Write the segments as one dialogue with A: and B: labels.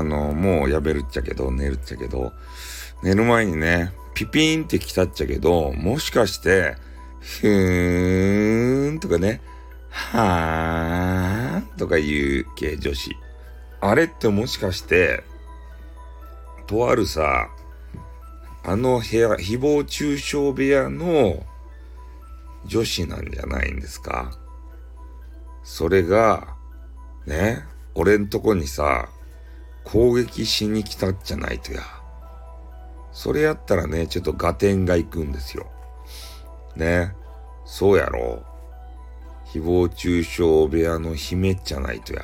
A: あの、もうやめるっちゃけど、寝るっちゃけど、寝る前にね、ピピーンって来たっちゃけど、もしかして、ふーんとかね、はーんとか言う系女子。あれってもしかして、とあるさ、あの部屋、誹謗中傷部屋の女子なんじゃないんですか？それが、ね、俺んとこにさ、攻撃しに来たっちゃないとや。それやったらね、ちょっと合点が行くんですよ。ね。そうやろ。誹謗中傷部屋の姫じゃないとや。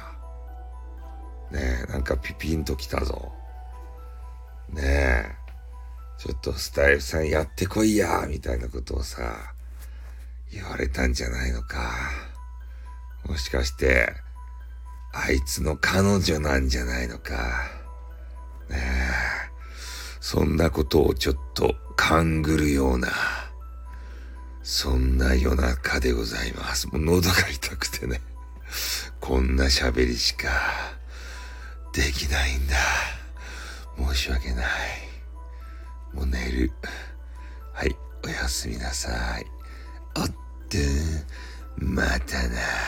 A: ねえ、なんかピピンと来たぞ。ねえ。ちょっとスタイルさんやってこいや、みたいなことをさ、言われたんじゃないのか。もしかして、あいつの彼女なんじゃないのか。ねえ。そんなことをちょっと勘ぐるような、そんな夜中でございます。もう喉が痛くてね。こんな喋りしかできないんだ。申し訳ない。もう寝る。はい、おやすみなさい。おっと、またな。